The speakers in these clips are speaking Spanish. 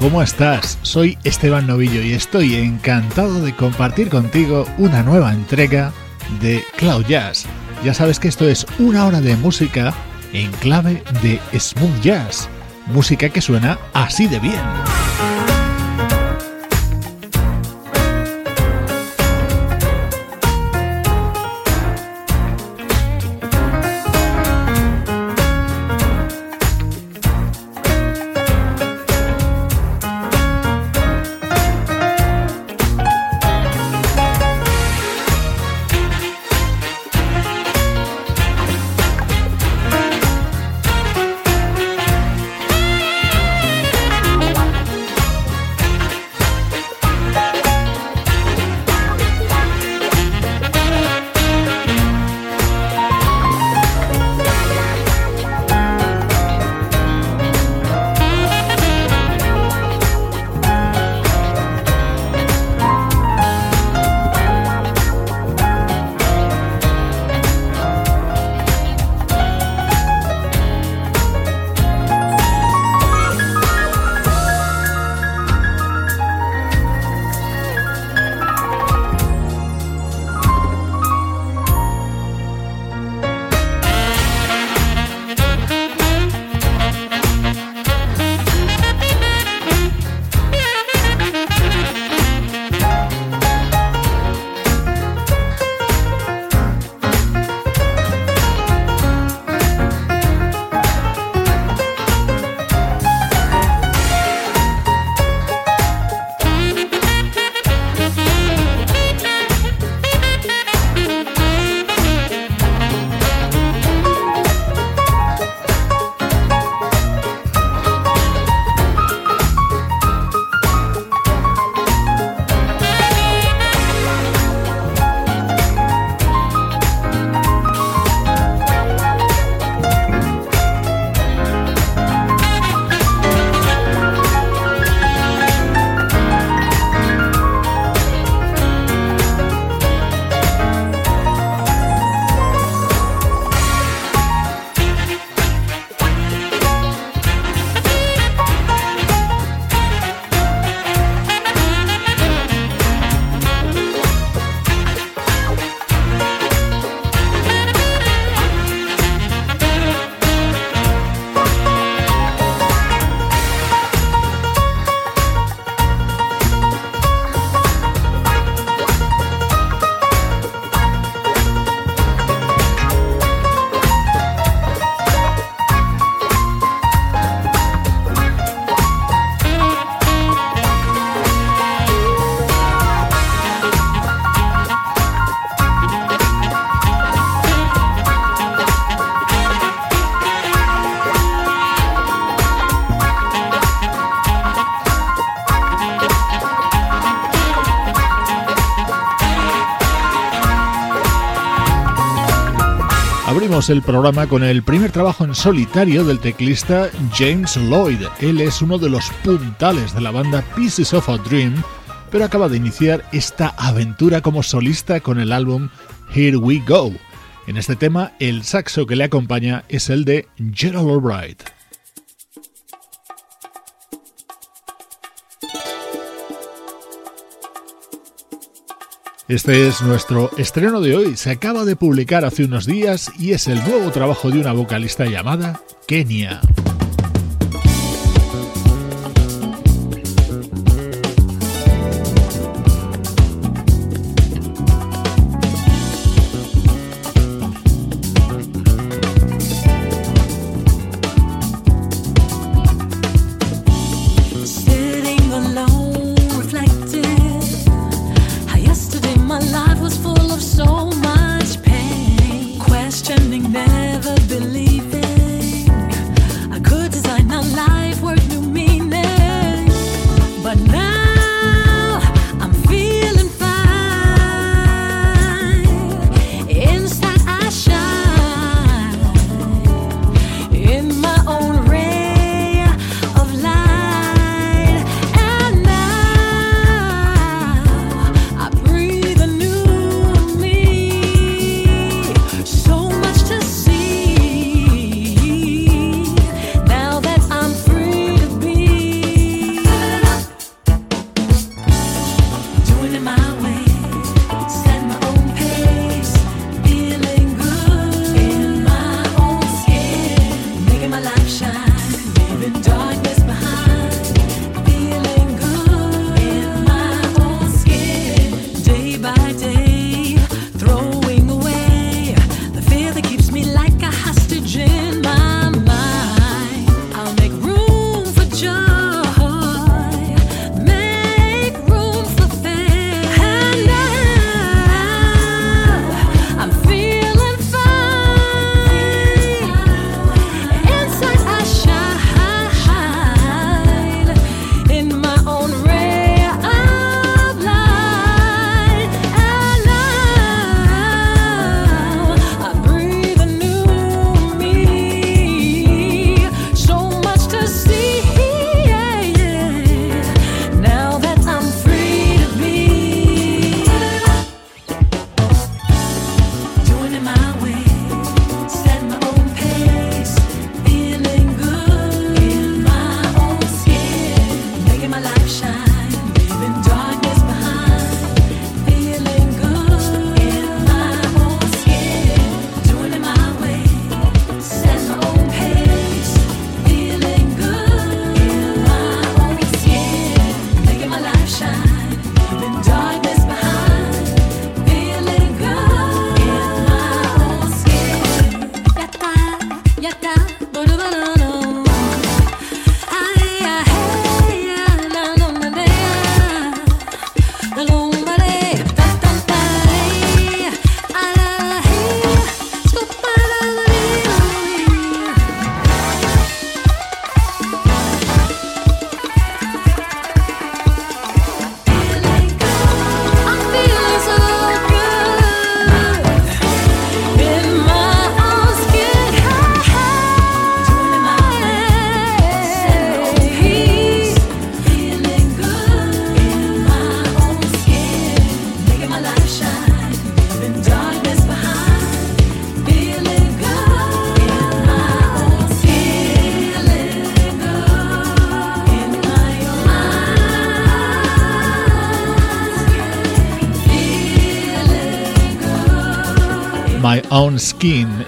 ¿Cómo estás? Soy Esteban Novillo y estoy encantado de compartir contigo una nueva entrega de Cloud Jazz. Ya sabes que esto es una hora de música en clave de smooth jazz, música que suena así de bien. El programa con el primer trabajo en solitario del teclista James Lloyd. Él es uno de los puntales de la banda Pieces of a Dream, pero acaba de iniciar esta aventura como solista con el álbum Here We Go. En este tema, el saxo que le acompaña es el de Gerald Albright. Este es nuestro estreno de hoy. Se acaba de publicar hace unos días y es el nuevo trabajo de una vocalista llamada Kenia.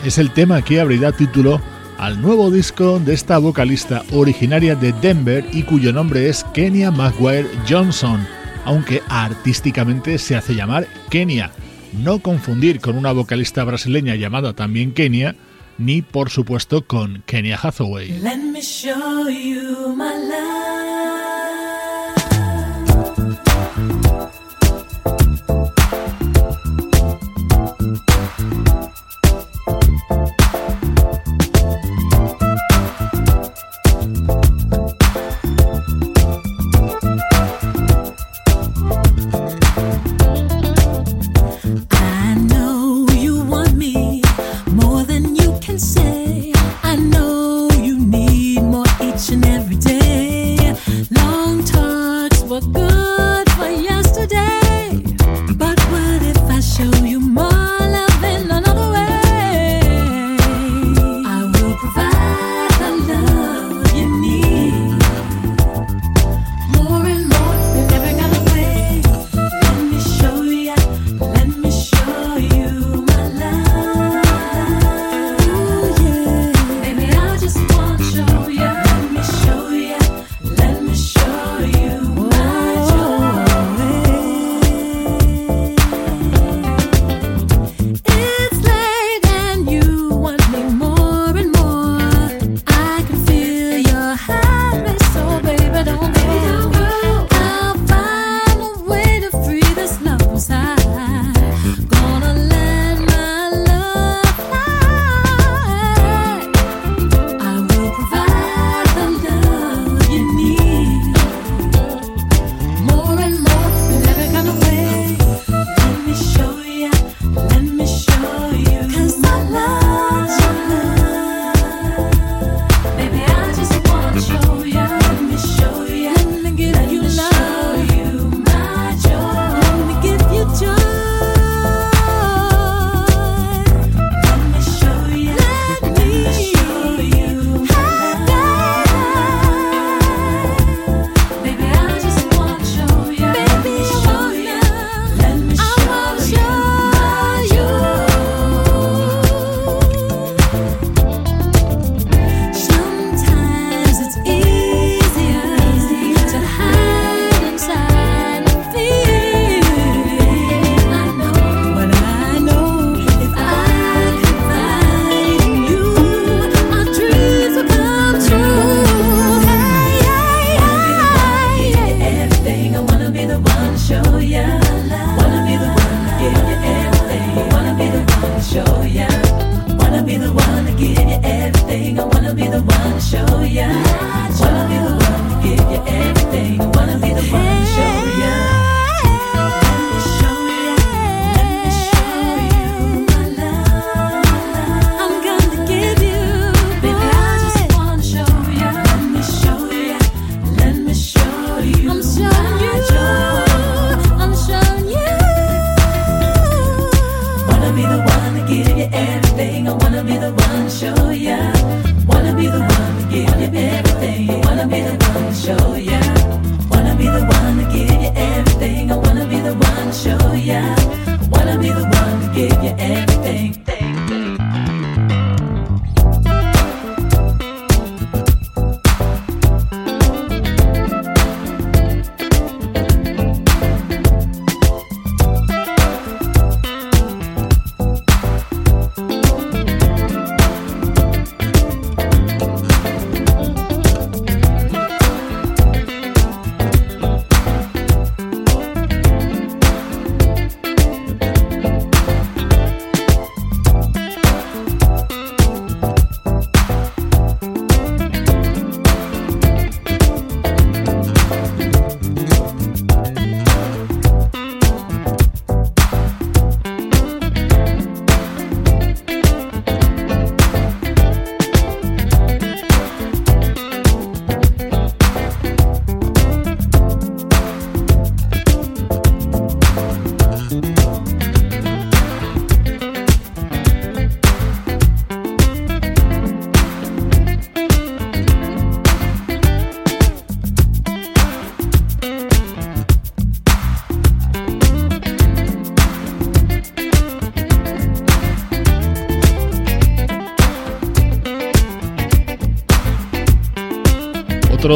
Es el tema que abrirá título al nuevo disco de esta vocalista originaria de Denver y cuyo nombre es Kenya Maguire Johnson, aunque artísticamente se hace llamar Kenya. No confundir con una vocalista brasileña llamada también Kenya, ni por supuesto con Kenya Hathaway. No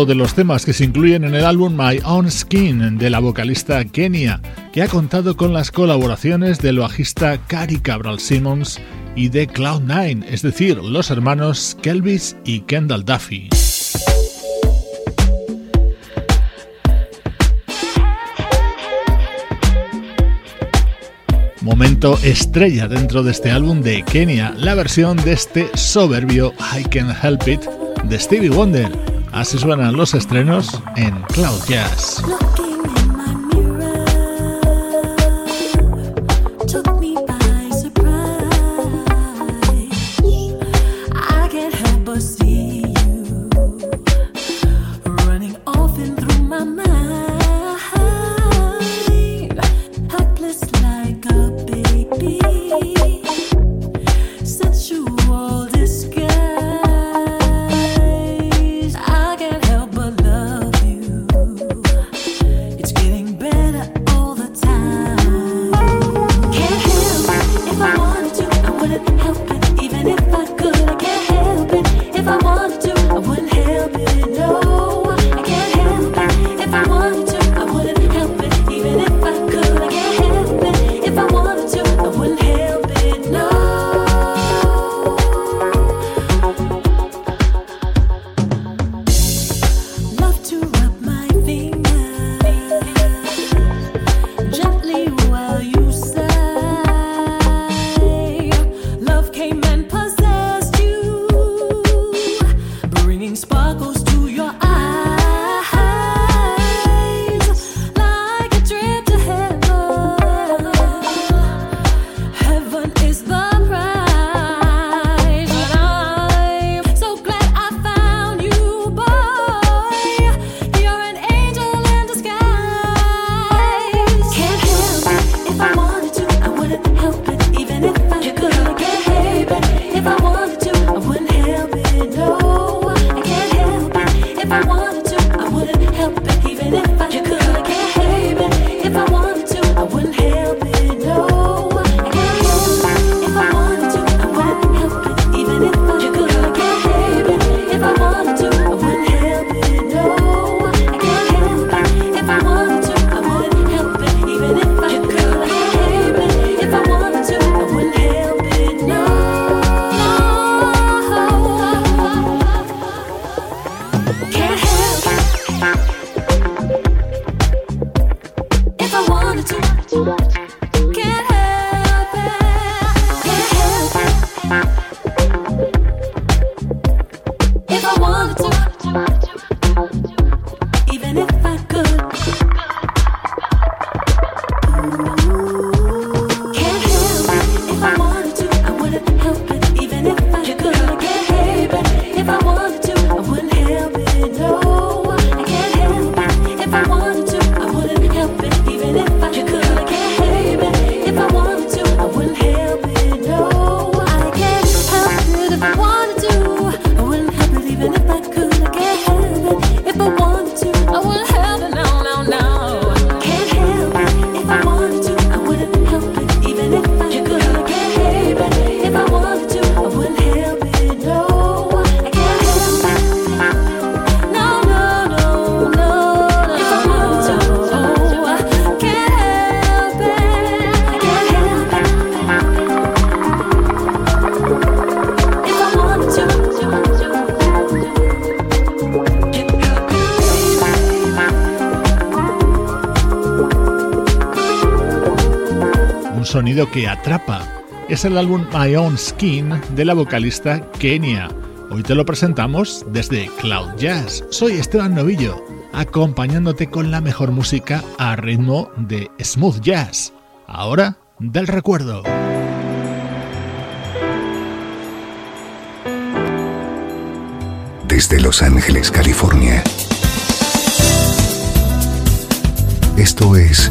de los temas que se incluyen en el álbum My Own Skin de la vocalista Kenya, que ha contado con las colaboraciones del bajista Cary Cabral Simmons y de Cloud9, es decir, los hermanos Kelvis y Kendall Duffy. Momento estrella dentro de este álbum de Kenya, la versión de este soberbio I Can Help It de Stevie Wonder Así suenan los estrenos en Cloud Jazz. Que atrapa. Es el álbum My Own Skin de la vocalista Kenia. Hoy te lo presentamos desde Cloud Jazz. Soy Esteban Novillo, acompañándote con la mejor música a ritmo de smooth jazz. Ahora, del recuerdo. Desde Los Ángeles, California. Esto es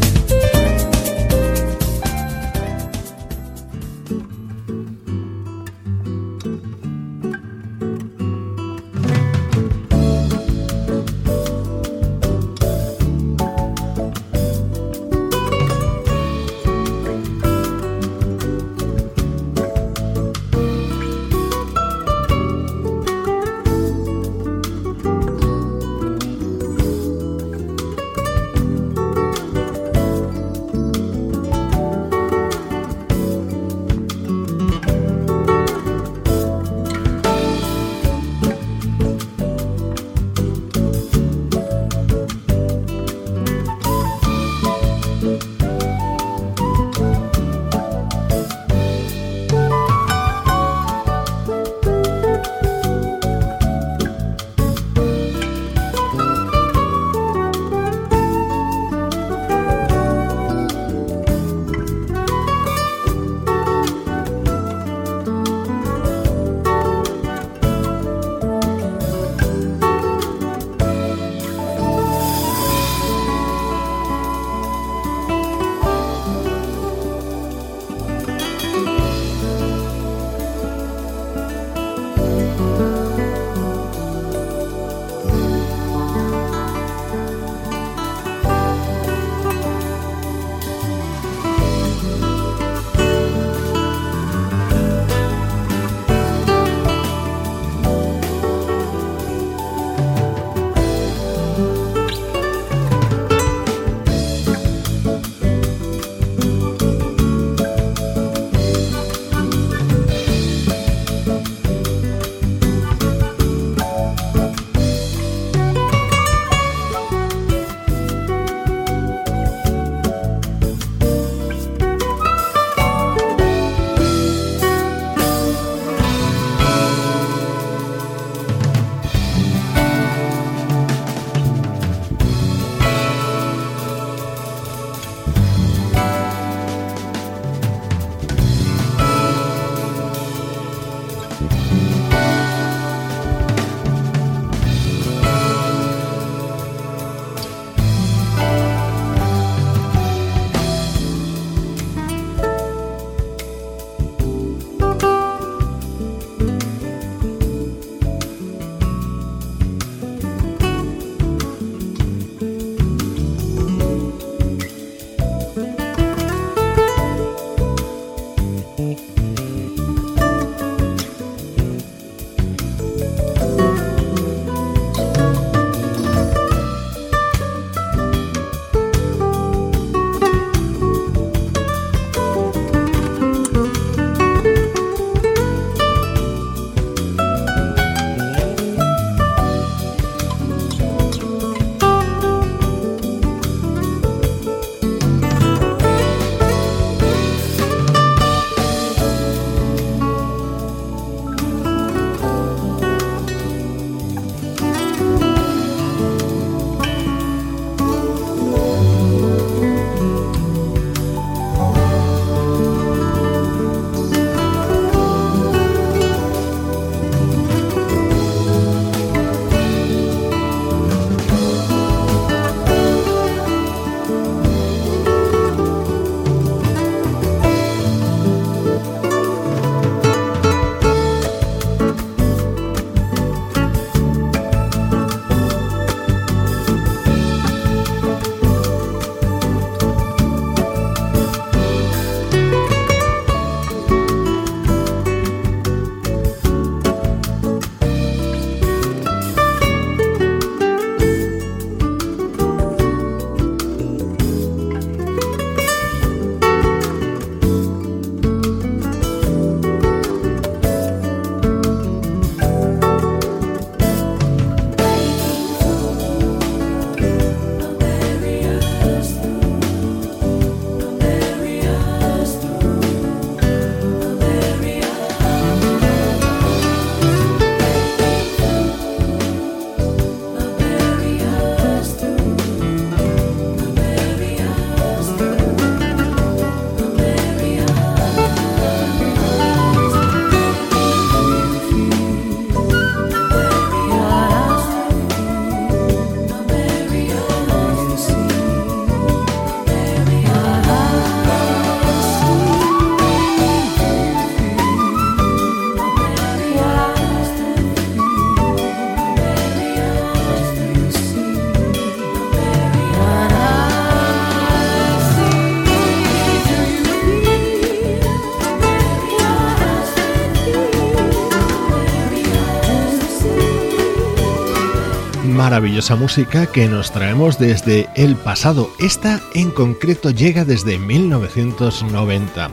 Maravillosa música que nos traemos desde el pasado. Esta en concreto llega desde 1990.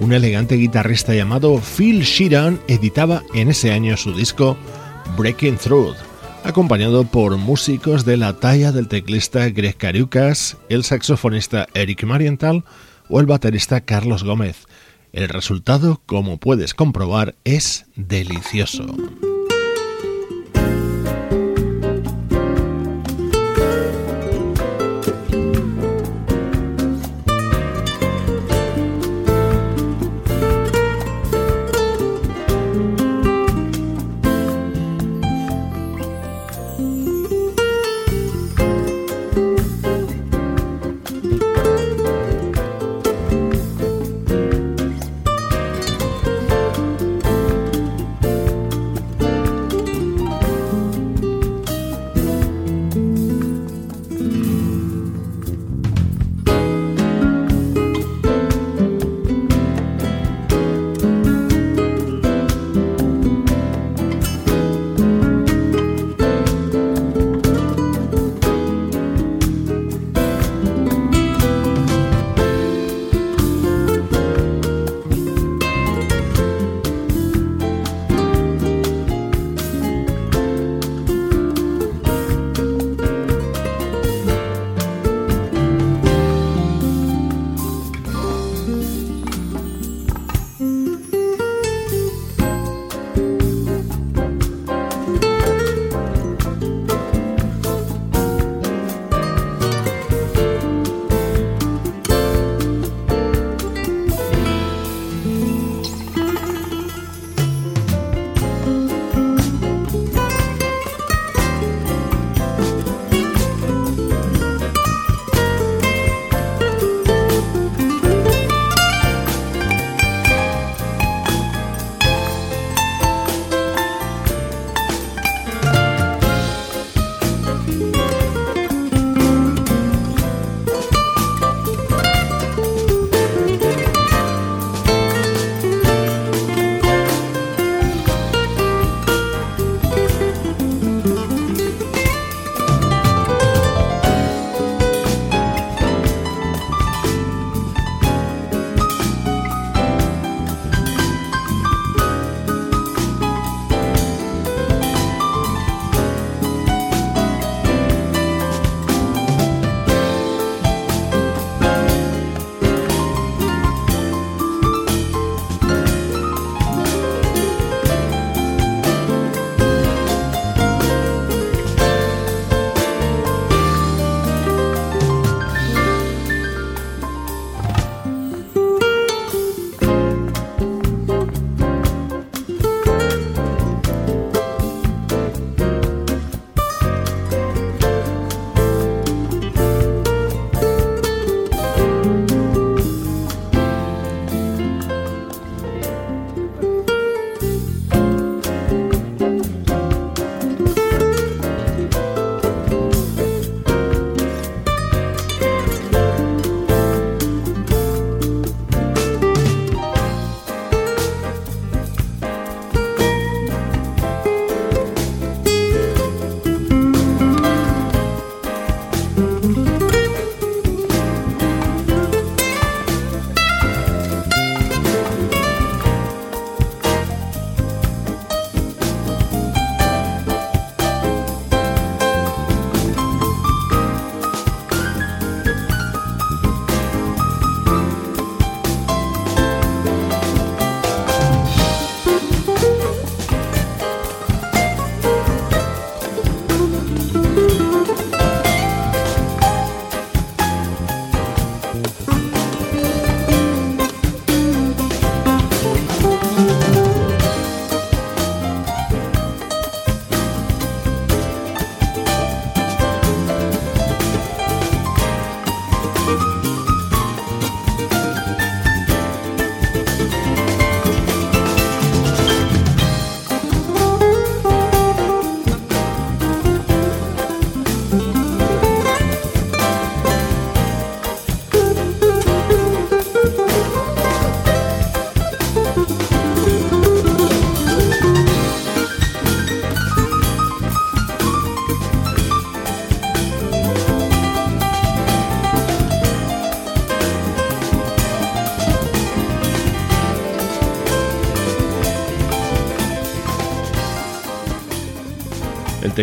Un elegante guitarrista llamado Phil Sheeran editaba en ese año su disco Breaking Through, acompañado por músicos de la talla del teclista Greg Cariucas, el saxofonista Eric Marienthal o el baterista Carlos Gómez. El resultado, como puedes comprobar, es delicioso.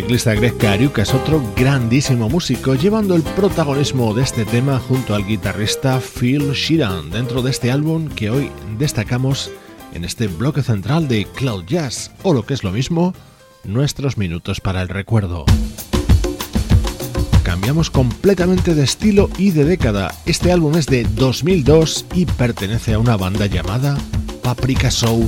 Teclista Greg Cariuca es otro grandísimo músico, llevando el protagonismo de este tema junto al guitarrista Phil Sheeran dentro de este álbum que hoy destacamos en este bloque central de Cloud Jazz, o lo que es lo mismo, nuestros minutos para el recuerdo. Cambiamos completamente de estilo y de década. Este álbum es de 2002 y pertenece a una banda llamada Paprika Soul.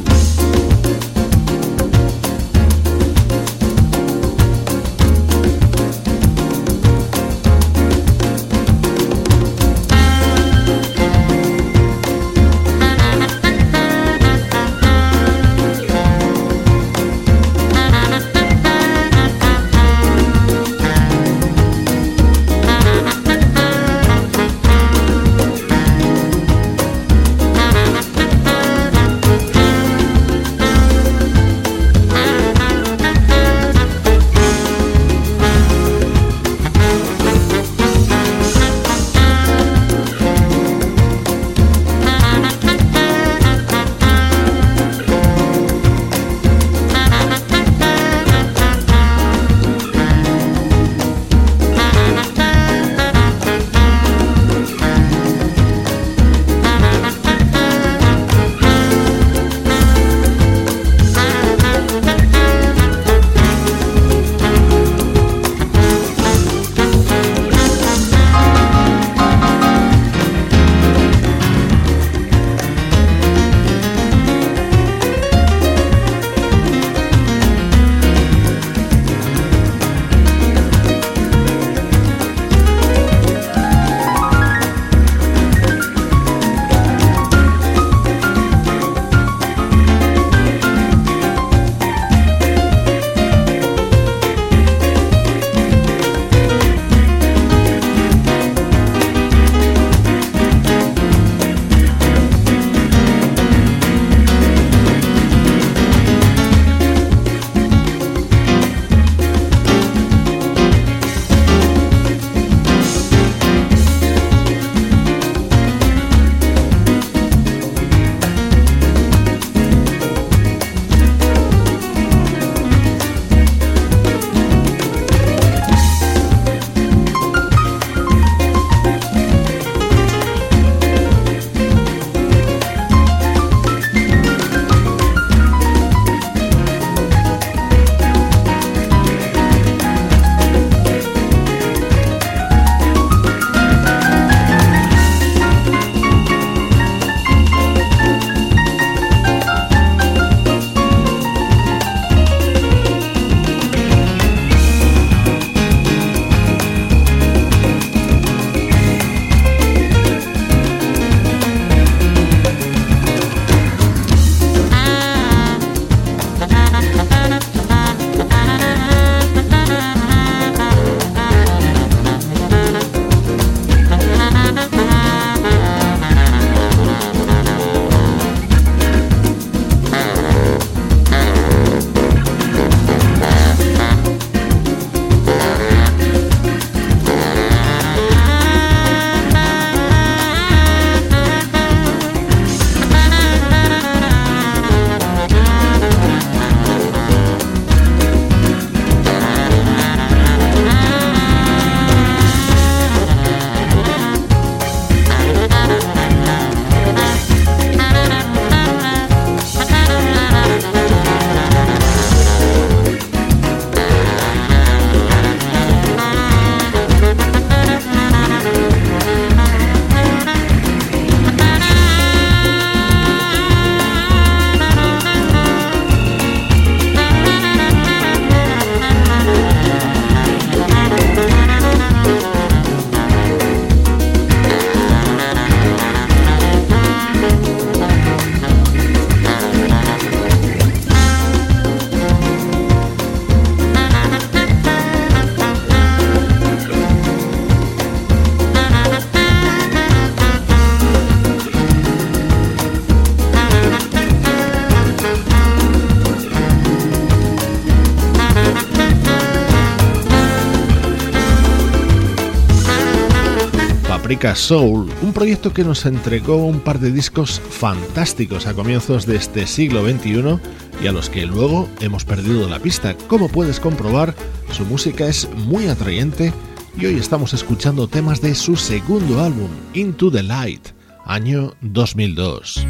Soul, un proyecto que nos entregó un par de discos fantásticos a comienzos de este siglo XXI y a los que luego hemos perdido la pista. Como puedes comprobar, su música es muy atrayente y hoy estamos escuchando temas de su segundo álbum, Into the Light, año 2002.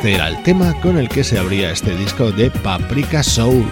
Este era el tema con el que se abría este disco de Paprika Soul.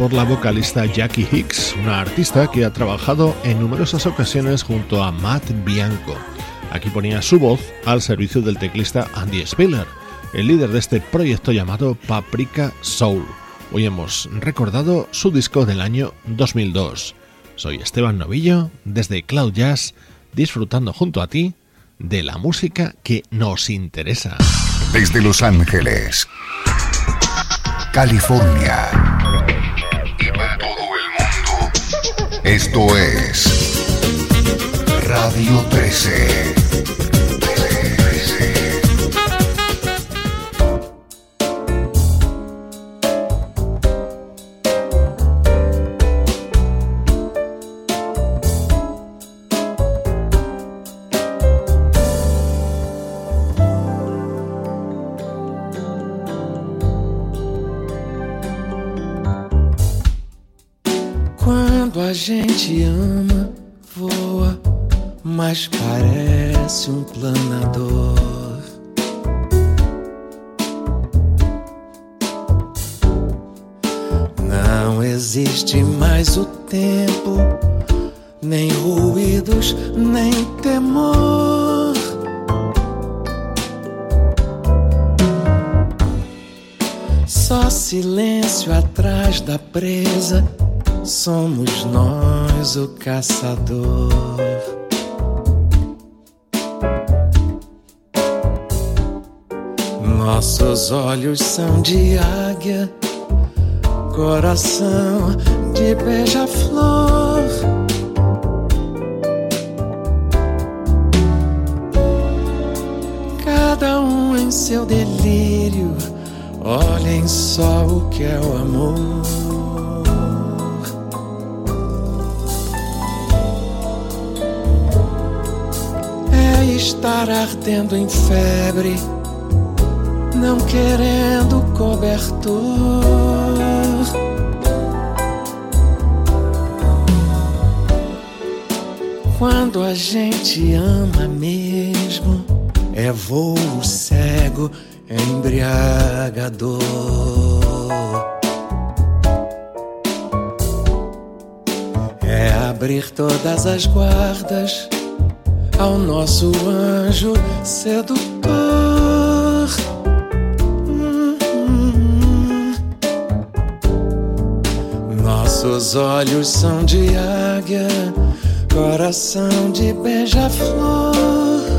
Por la vocalista Jackie Hicks, una artista que ha trabajado en numerosas ocasiones junto a Matt Bianco. Aquí ponía su voz al servicio del teclista Andy Spiller, el líder de este proyecto llamado Paprika Soul. Hoy hemos recordado su disco del año 2002. Soy Esteban Novillo, desde Cloud Jazz, disfrutando junto a ti de la música que nos interesa. Desde Los Ángeles California Esto es Radio 13. 13. Parece um planador. Não existe mais o tempo, nem ruídos, nem temor. Só silêncio atrás da presa somos nós o caçador. Nossos olhos são de águia, coração de beija-flor. Cada um em seu delírio, olhem só o que é o amor. estar ardendo em febre, não querendo cobertor. Quando a gente ama mesmo, é voo cego, embriagador. É abrir todas as guardas ao nosso anjo sedutor. Nossos olhos são de águia, coração de beija-flor.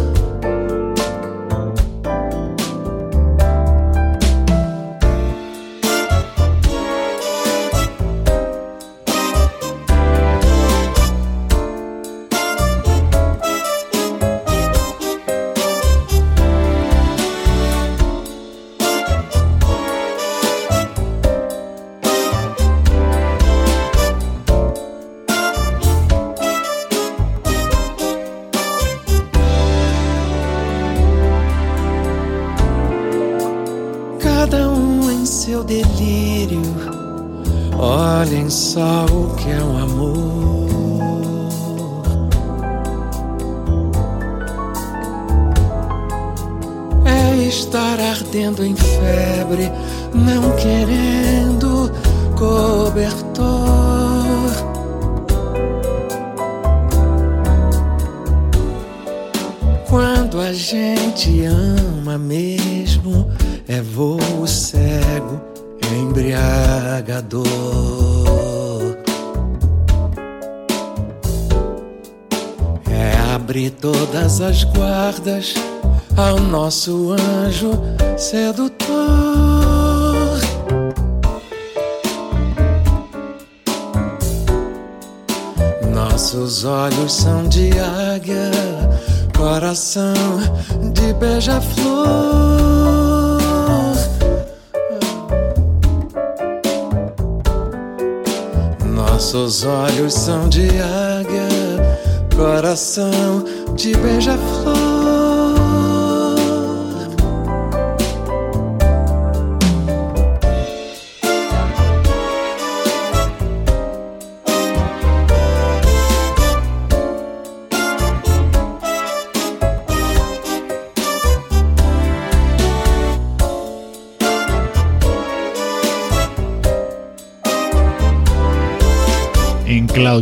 É um amor. É estar ardendo em febre, não querer ao nosso anjo sedutor. Nossos olhos são de águia, coração de beija-flor. Nossos olhos são de águia, coração de beija-flor.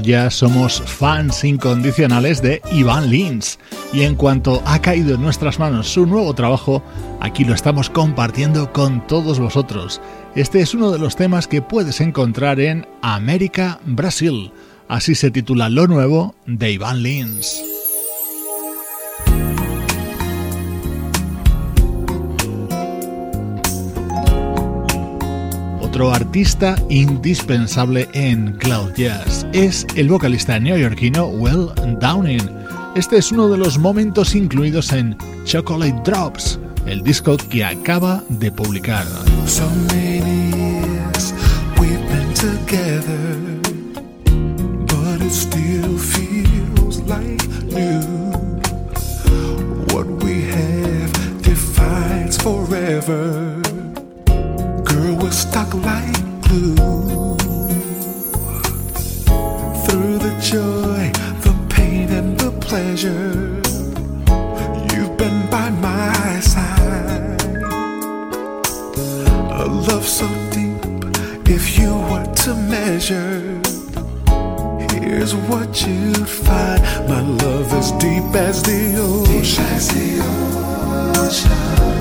Ya somos fans incondicionales de Ivan Lins y en cuanto ha caído en nuestras manos su nuevo trabajo, aquí lo estamos compartiendo con todos vosotros. Este es uno de los temas que puedes encontrar en América Brasil, así se titula lo nuevo de Ivan Lins. Artista indispensable en Cloud Jazz es el vocalista neoyorquino Will Downing. Este es uno de los momentos incluidos en Chocolate Drops, el disco que acaba de publicar. What we have forever. like glue through the joy, the pain, and the pleasure. You've been by my side. A love so deep, if you were to measure, here's what you'd find. My love deep as the ocean. Deep as the ocean.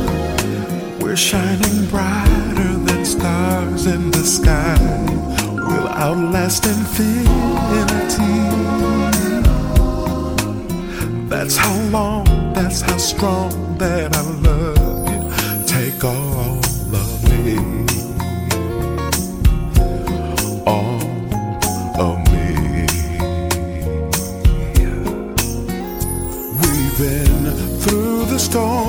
Shining brighter than stars in the sky. We'll outlast infinity. That's how long, that's how strong that I love you. Take all of me, all of me. We've been through the storms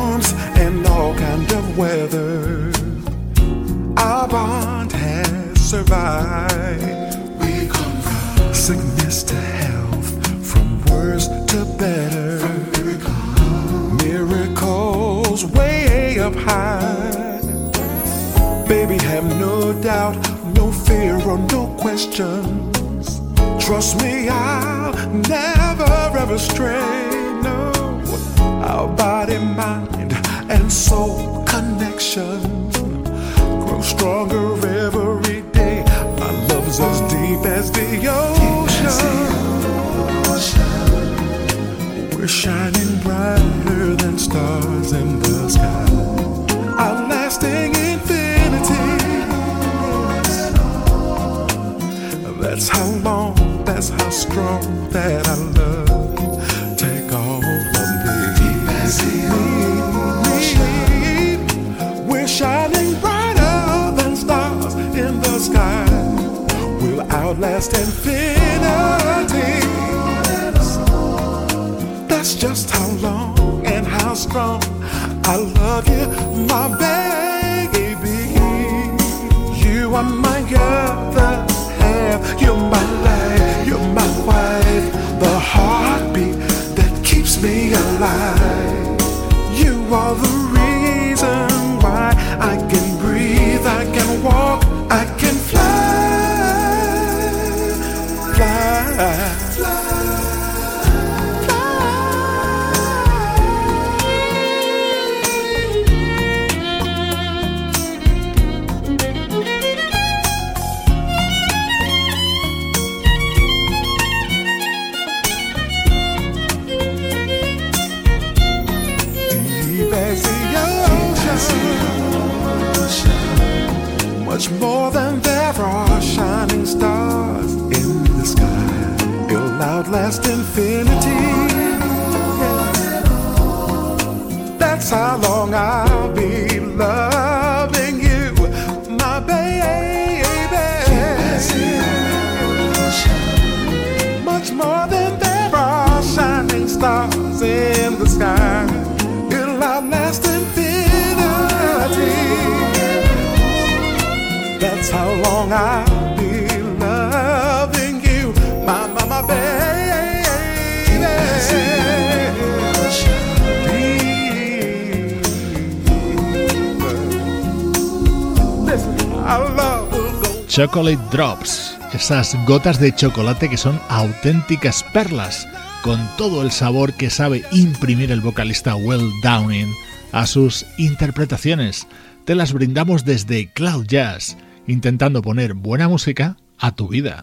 questions. Trust me, I'll never ever stray. No, our body, mind, and soul connection grow stronger every day. My love's as deep as the ocean. We're shining brighter than stars in the sky everlasting infinity. That's how long, that's how strong that I love. Take all of me. We're shining brighter than stars in the sky. We'll outlast infinity. That's just how long and how strong I love you, my baby. You are my other. You're my life. You're my wife. The heartbeat that keeps me alive. You are the reason why I can breathe. I can walk. Chocolate Drops, esas gotas de chocolate que son auténticas perlas, con todo el sabor que sabe imprimir el vocalista Will Downing a sus interpretaciones. Te las brindamos desde Cloud Jazz intentando poner buena música a tu vida.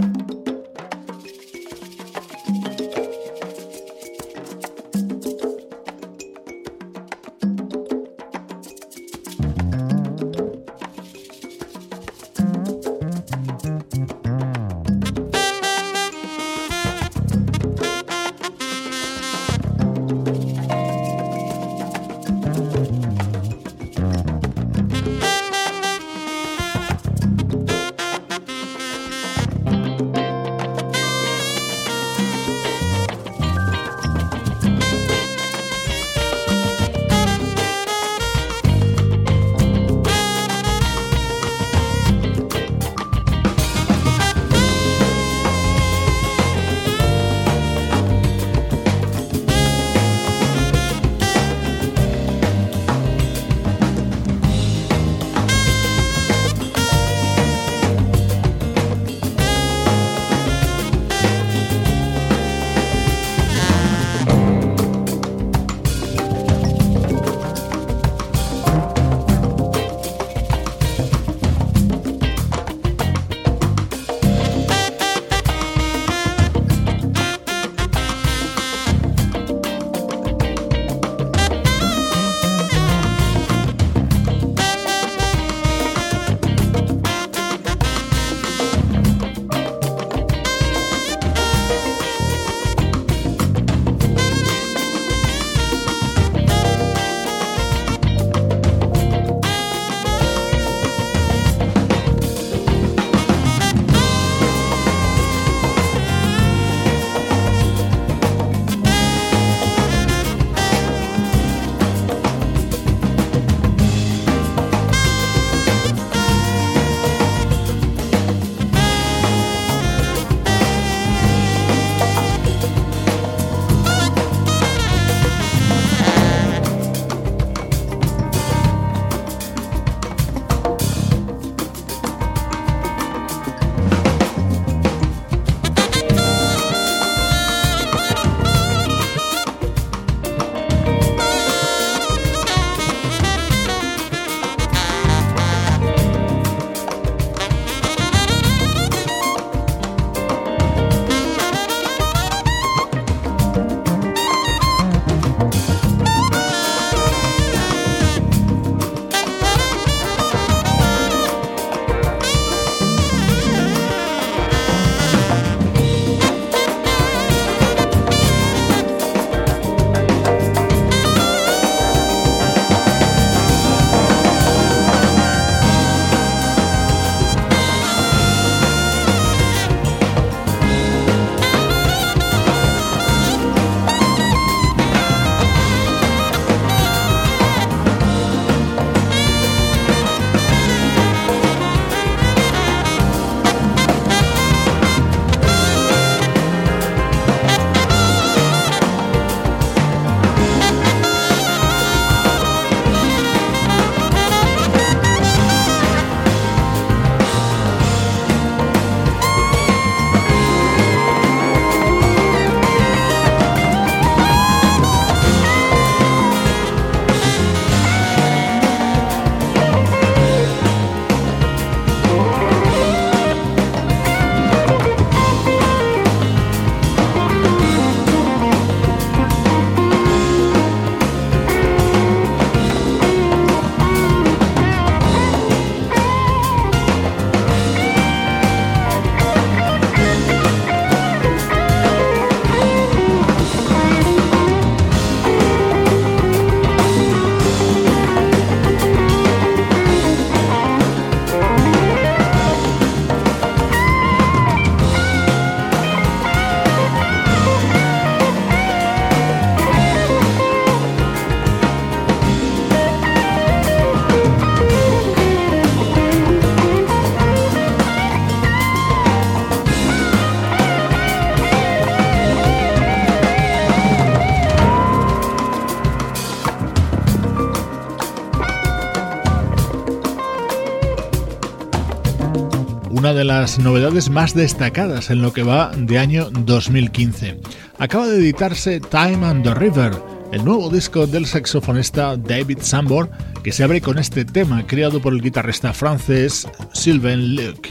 Las novedades más destacadas en lo que va de año 2015. Acaba de editarse Time and the River, el nuevo disco del saxofonista David Sambor, que se abre con este tema creado por el guitarrista francés Sylvain Luc.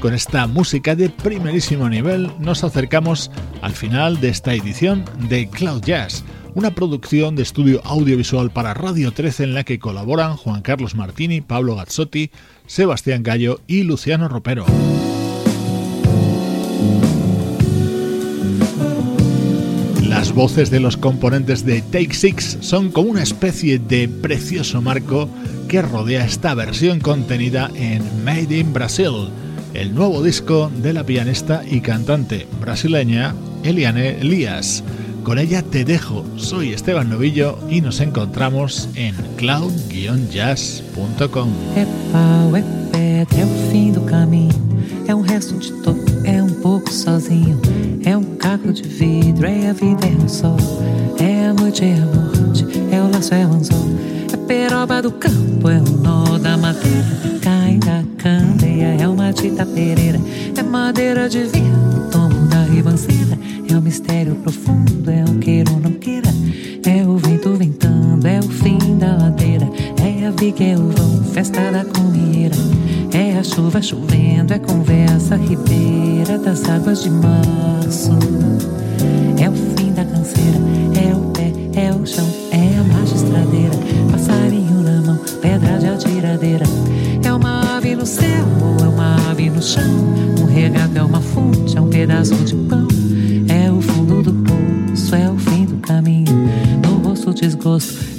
Con esta música de primerísimo nivel nos acercamos al final de esta edición de Cloud Jazz, una producción de estudio audiovisual para Radio 13 en la que colaboran Juan Carlos Martini, Pablo Gazzotti, Sebastián Gallo y Luciano Ropero. Voces de los componentes de Take Six son como una especie de precioso marco que rodea esta versión contenida en Made in Brazil, el nuevo disco de la pianista y cantante brasileña Eliane Elias. Con ella te dejo, soy Esteban Novillo y nos encontramos en cloud-jazz.com. É um resto de topo, é um pouco sozinho. É um caco de vidro, é a vida, é um sol. É a noite, é a morte, é o laço, é o anzol. É peroba do campo, é o nó da madeira. Cai da candeia, é uma tita pereira. É madeira de vinho, tomo da ribanceira. É o mistério profundo, é o queira ou não queira. É o vento ventando, é o fim da ladeira. É a viga, é o vão, festa da comieira. É a chuva chovendo, é conversa ribeira das águas de março. É o fim da canseira, é o pé, é o chão, é a magistradeira. Passarinho na mão, pedra de atiradeira. É uma ave no céu, ou é uma ave no chão. Um regato é uma fonte, é um pedaço de pão. É o fundo do poço, é o fim do caminho. No rosto desgosto,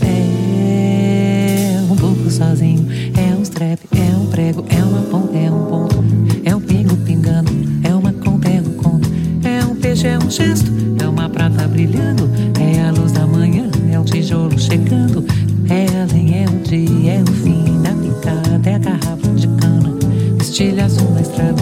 sozinho. É um strep, é um prego, é uma ponta, é um ponto. É um pingo pingando, é uma conta, é um conto. É um peixe, é um gesto, é uma prata brilhando. É a luz da manhã, é um tijolo chegando. É além, é o dia, é o fim da picada, é a garrafa de cana. Estilha azul na estrada,